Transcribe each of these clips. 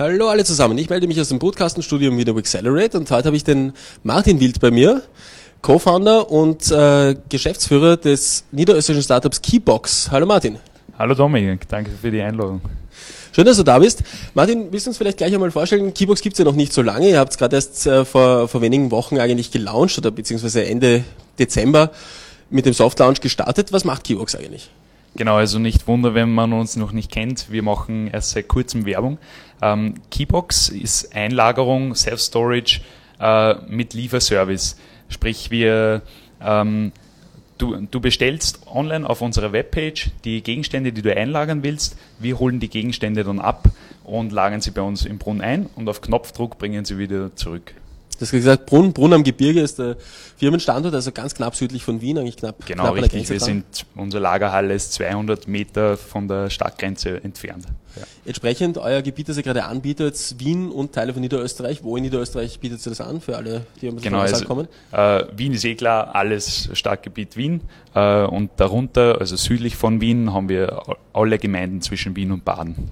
Hallo alle zusammen, ich melde mich aus dem Podcastenstudio Video Accelerate und heute habe ich den Martin Wild bei mir, Co-Founder und äh, Geschäftsführer des niederösterreichischen Startups Keybox. Hallo Martin. Hallo Dominik, danke für die Einladung. Schön, dass du da bist. Martin, willst du uns vielleicht gleich einmal vorstellen, Keybox gibt's ja noch nicht so lange. Ihr habt es gerade erst äh, vor, vor wenigen Wochen eigentlich gelauncht oder beziehungsweise Ende Dezember mit dem Soft Launch gestartet. Was macht Keybox eigentlich? Genau, also nicht wunder, wenn man uns noch nicht kennt. Wir machen erst seit kurzem Werbung. Ähm, Keybox ist Einlagerung, Self-Storage äh, mit Lieferservice. Sprich, wir ähm, Du, du, bestellst online auf unserer Webpage die Gegenstände, die du einlagern willst. Wir holen die Gegenstände dann ab und lagern sie bei uns im Brunnen ein und auf Knopfdruck bringen sie wieder zurück. Du hast gesagt, Brunn, Brunn am Gebirge ist der Firmenstandort, also ganz knapp südlich von Wien, eigentlich knapp. Genau, knapp richtig. Wir sind, unsere Lagerhalle ist 200 Meter von der Stadtgrenze entfernt. Ja. Entsprechend, euer Gebiet, das ihr gerade anbietet, Wien und Teile von Niederösterreich. Wo in Niederösterreich bietet ihr das an für alle, die ein bisschen genau, also, kommen? Äh, Wien ist eh klar, alles Stadtgebiet Wien. Äh, und darunter, also südlich von Wien, haben wir alle Gemeinden zwischen Wien und Baden.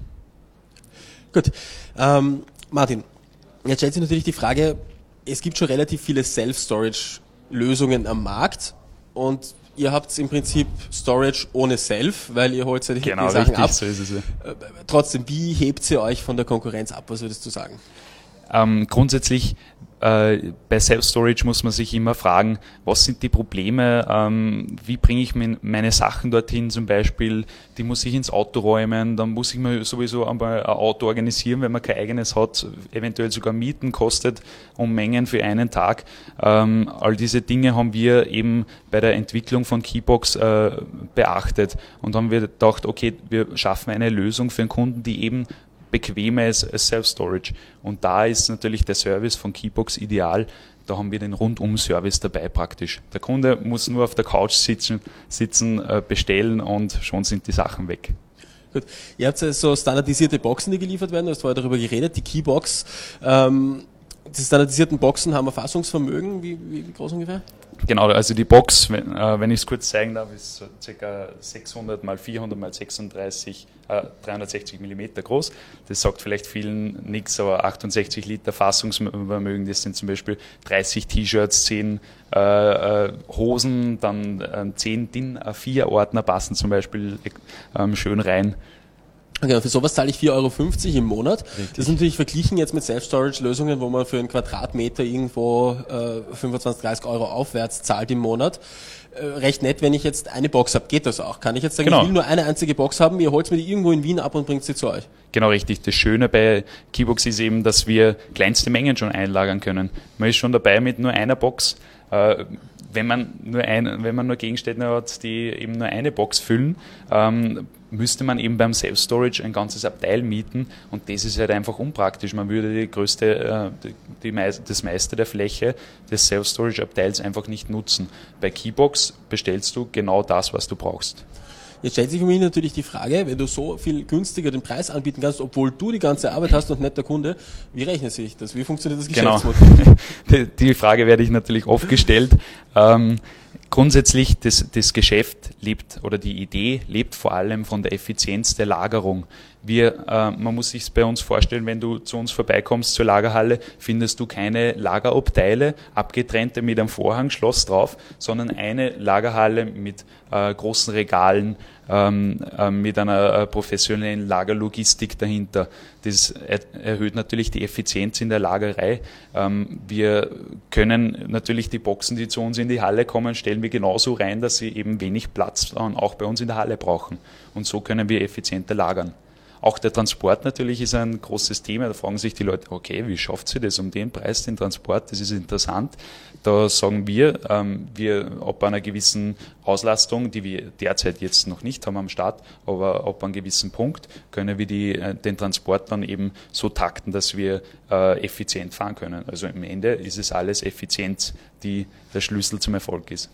Gut. Ähm, Martin, jetzt stellt sich natürlich die Frage, es gibt schon relativ viele Self-Storage-Lösungen am Markt und ihr habt im Prinzip Storage ohne Self, weil ihr holt ja die, genau, die Sachen richtig, ab. So ist es, ja. Äh, trotzdem, wie hebt ihr euch von der Konkurrenz ab? Was würdest du sagen? Ähm, grundsätzlich äh, bei Self-Storage muss man sich immer fragen, was sind die Probleme, ähm, wie bringe ich mein, meine Sachen dorthin zum Beispiel, die muss ich ins Auto räumen, dann muss ich mir sowieso einmal ein Auto organisieren, wenn man kein eigenes hat, eventuell sogar Mieten kostet um Mengen für einen Tag. Ähm, all diese Dinge haben wir eben bei der Entwicklung von Keybox äh, beachtet und haben wir gedacht, okay, wir schaffen eine Lösung für einen Kunden, die eben bequemer als Self-Storage. Und da ist natürlich der Service von Keybox ideal. Da haben wir den Rundum-Service dabei praktisch. Der Kunde muss nur auf der Couch sitzen, sitzen äh, bestellen und schon sind die Sachen weg. Gut. Ihr habt so standardisierte Boxen, die geliefert werden. Du hast vorher darüber geredet. Die Keybox. Ähm, die standardisierten Boxen haben ein Fassungsvermögen. Wie, wie, wie groß ungefähr? Genau, also die Box, wenn, äh, wenn ich es kurz zeigen darf, ist so ca. 600 mal 400 mal 36, äh, 360 Millimeter groß. Das sagt vielleicht vielen nichts, aber 68 Liter Fassungsvermögen, das sind zum Beispiel 30 T-Shirts, 10 äh, äh, Hosen, dann äh, 10 DIN A4-Ordner passen zum Beispiel ähm, schön rein. Genau, für sowas zahle ich 4,50 Euro im Monat. Richtig. Das ist natürlich verglichen jetzt mit Self-Storage-Lösungen, wo man für einen Quadratmeter irgendwo äh, 25, 30 Euro aufwärts zahlt im Monat. Äh, recht nett, wenn ich jetzt eine Box habe. Geht das auch? Kann ich jetzt sagen, genau. ich will nur eine einzige Box haben, ihr holt mir die irgendwo in Wien ab und bringt sie zu euch? Genau, richtig. Das Schöne bei Keybox ist eben, dass wir kleinste Mengen schon einlagern können. Man ist schon dabei mit nur einer Box. Äh, wenn man nur ein, wenn man nur Gegenstände hat, die eben nur eine Box füllen, ähm, müsste man eben beim Self-Storage ein ganzes Abteil mieten und das ist halt einfach unpraktisch. Man würde die größte, äh, die, die, das meiste der Fläche des Self-Storage-Abteils einfach nicht nutzen. Bei Keybox bestellst du genau das, was du brauchst. Jetzt stellt sich für mich natürlich die Frage, wenn du so viel günstiger den Preis anbieten kannst, obwohl du die ganze Arbeit hast und nicht der Kunde, wie rechnet sich das? Wie funktioniert das genau. Geschäftsmodell? Genau. Die Frage werde ich natürlich oft gestellt. Grundsätzlich das, das Geschäft lebt oder die Idee lebt vor allem von der Effizienz der Lagerung. Wir, äh, man muss sich bei uns vorstellen, wenn du zu uns vorbeikommst zur Lagerhalle, findest du keine Lagerabteile, abgetrennte mit einem Vorhang, Schloss drauf, sondern eine Lagerhalle mit äh, großen Regalen, ähm, äh, mit einer äh, professionellen Lagerlogistik dahinter. Das erhöht natürlich die Effizienz in der Lagerei. Ähm, wir können natürlich die Boxen, die zu uns in die Halle kommen, stellen wir genauso rein, dass sie eben wenig Platz auch bei uns in der Halle brauchen. Und so können wir effizienter lagern. Auch der Transport natürlich ist ein großes Thema. Da fragen sich die Leute, okay, wie schafft sie das um den Preis, den Transport? Das ist interessant. Da sagen wir, ähm, wir ab einer gewissen Auslastung, die wir derzeit jetzt noch nicht haben am Start, aber ab einem gewissen Punkt können wir die, äh, den Transport dann eben so takten, dass wir äh, effizient fahren können. Also im Ende ist es alles Effizienz, die der Schlüssel zum Erfolg ist.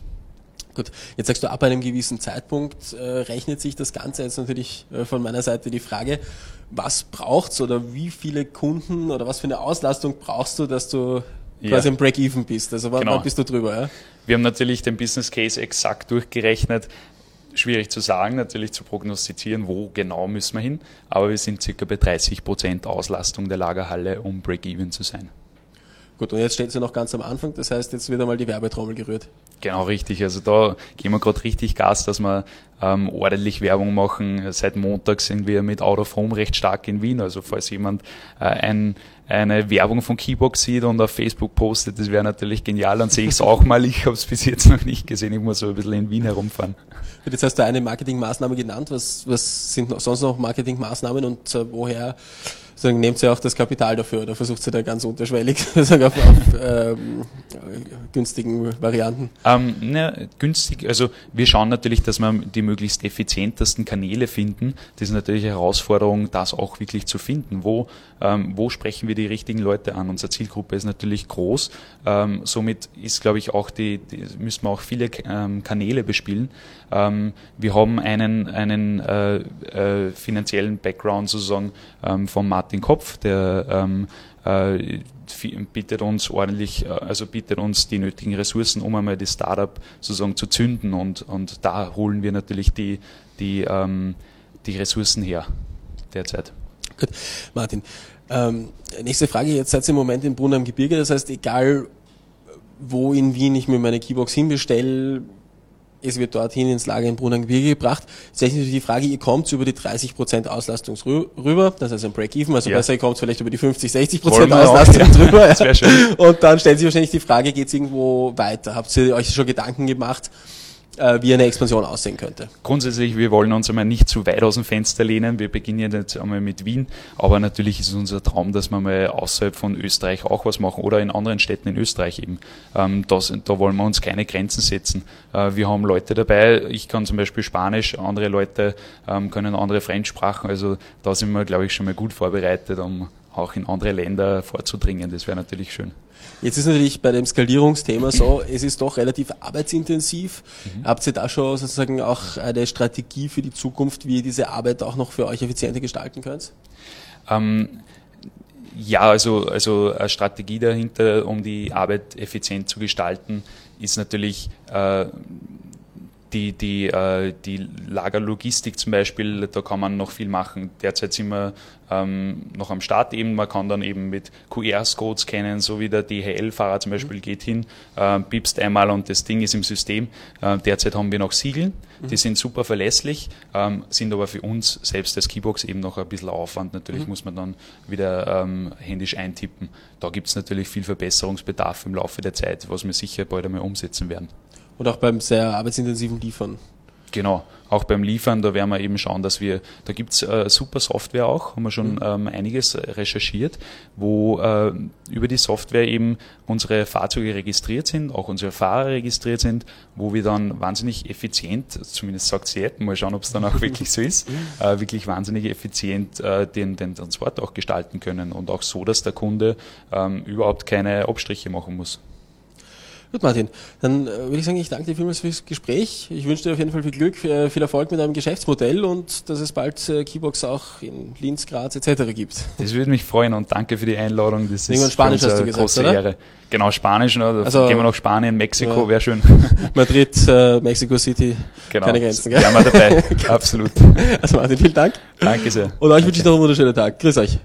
Gut, jetzt sagst du, ab einem gewissen Zeitpunkt äh, rechnet sich das Ganze. Jetzt natürlich äh, von meiner Seite die Frage, was braucht's oder wie viele Kunden oder was für eine Auslastung brauchst du, dass du ja. quasi im Break-Even bist? Also wann, genau. wann bist du drüber? Ja? Wir haben natürlich den Business Case exakt durchgerechnet schwierig zu sagen, natürlich zu prognostizieren, wo genau müssen wir hin, aber wir sind circa bei 30 Prozent Auslastung der Lagerhalle, um Break-Even zu sein. Gut, und jetzt steht sie noch ganz am Anfang, das heißt, jetzt wird einmal die Werbetrommel gerührt. Genau, richtig. Also da gehen wir gerade richtig Gas, dass wir ähm, ordentlich Werbung machen. Seit Montag sind wir mit Out of Home recht stark in Wien. Also falls jemand äh, ein, eine Werbung von Keybox sieht und auf Facebook postet, das wäre natürlich genial. Dann sehe ich es auch mal. Ich habe es bis jetzt noch nicht gesehen. Ich muss so ein bisschen in Wien herumfahren. Jetzt hast du eine Marketingmaßnahme genannt. Was, was sind sonst noch Marketingmaßnahmen und äh, woher sagen, nehmt ihr auch das Kapital dafür oder versucht ihr da ganz unterschwellig auf, auf ähm, günstigen Varianten? Ähm, ne, günstig, also wir schauen natürlich, dass wir die möglichst effizientesten Kanäle finden. Das ist natürlich eine Herausforderung, das auch wirklich zu finden. Wo, ähm, wo sprechen wir die richtigen Leute an? Unsere Zielgruppe ist natürlich groß. Ähm, somit ist, glaube ich, auch die, die müssen wir auch viele ähm, Kanäle bespielen. Ähm, wir haben einen, einen äh, äh, finanziellen Background sozusagen ähm, von Martin Kopf, der ähm, äh, bietet uns ordentlich, äh, also bietet uns die nötigen Ressourcen, um einmal das Startup sozusagen zu zünden und, und da holen wir natürlich die, die, ähm, die Ressourcen her derzeit. Gut, Martin. Ähm, nächste Frage, jetzt seid ihr im Moment in Brunn am Gebirge, das heißt, egal wo in Wien ich mir meine Keybox hinbestelle, es wird dorthin ins Lager in Brunnengebirge gebracht. Jetzt ist natürlich die Frage, ihr kommt über die 30% Auslastung rüber, das heißt ein Break-Even, also ja. besser, ihr kommt vielleicht über die 50, 60% Auslastung auch, ja. drüber. Das schön. Und dann stellt sich wahrscheinlich die Frage, geht es irgendwo weiter? Habt ihr euch schon Gedanken gemacht, wie eine Expansion aussehen könnte. Grundsätzlich, wir wollen uns einmal nicht zu weit aus dem Fenster lehnen. Wir beginnen jetzt einmal mit Wien, aber natürlich ist es unser Traum, dass wir mal außerhalb von Österreich auch was machen oder in anderen Städten in Österreich eben. Ähm, das, da wollen wir uns keine Grenzen setzen. Äh, wir haben Leute dabei, ich kann zum Beispiel Spanisch, andere Leute ähm, können andere Fremdsprachen, also da sind wir, glaube ich, schon mal gut vorbereitet, um auch in andere Länder vorzudringen. Das wäre natürlich schön. Jetzt ist natürlich bei dem Skalierungsthema so, es ist doch relativ arbeitsintensiv. Mhm. Habt ihr da schon sozusagen auch eine Strategie für die Zukunft, wie ihr diese Arbeit auch noch für euch effizienter gestalten könnt? Ähm, ja, also, also eine Strategie dahinter, um die Arbeit effizient zu gestalten, ist natürlich äh, die, die, äh, die Lagerlogistik zum Beispiel, da kann man noch viel machen. Derzeit sind wir ähm, noch am Start eben. Man kann dann eben mit QR-Codes scannen, so wie der DHL-Fahrer zum Beispiel mhm. geht hin, äh, piepst einmal und das Ding ist im System. Äh, derzeit haben wir noch Siegel, mhm. die sind super verlässlich, ähm, sind aber für uns selbst als Keybox eben noch ein bisschen Aufwand. Natürlich mhm. muss man dann wieder ähm, händisch eintippen. Da gibt es natürlich viel Verbesserungsbedarf im Laufe der Zeit, was wir sicher bald einmal umsetzen werden. Und auch beim sehr arbeitsintensiven Liefern. Genau, auch beim Liefern, da werden wir eben schauen, dass wir, da gibt's äh, super Software auch, haben wir schon mhm. ähm, einiges recherchiert, wo äh, über die Software eben unsere Fahrzeuge registriert sind, auch unsere Fahrer registriert sind, wo wir dann wahnsinnig effizient, zumindest sagt sie jetzt, mal schauen, ob es dann auch wirklich so ist, äh, wirklich wahnsinnig effizient äh, den, den Transport auch gestalten können und auch so, dass der Kunde ähm, überhaupt keine Abstriche machen muss. Gut, Martin. Dann äh, würde ich sagen, ich danke dir vielmals fürs Gespräch. Ich wünsche dir auf jeden Fall viel Glück, äh, viel Erfolg mit deinem Geschäftsmodell und dass es bald äh, Keybox auch in Linz, Graz etc. gibt. Das würde mich freuen und danke für die Einladung. Das Irgendwann ist Spanisch hast du gesagt, große oder? Ehre. Genau, Spanisch, ne? also, gehen wir nach Spanien, Mexiko, ja. wäre schön. Madrid, äh, Mexico City, genau. keine Grenzen. Gell? Ja, mal dabei, absolut. Also Martin, vielen Dank. Danke sehr. Und euch wünsche ich noch einen wunderschönen Tag. Grüß euch.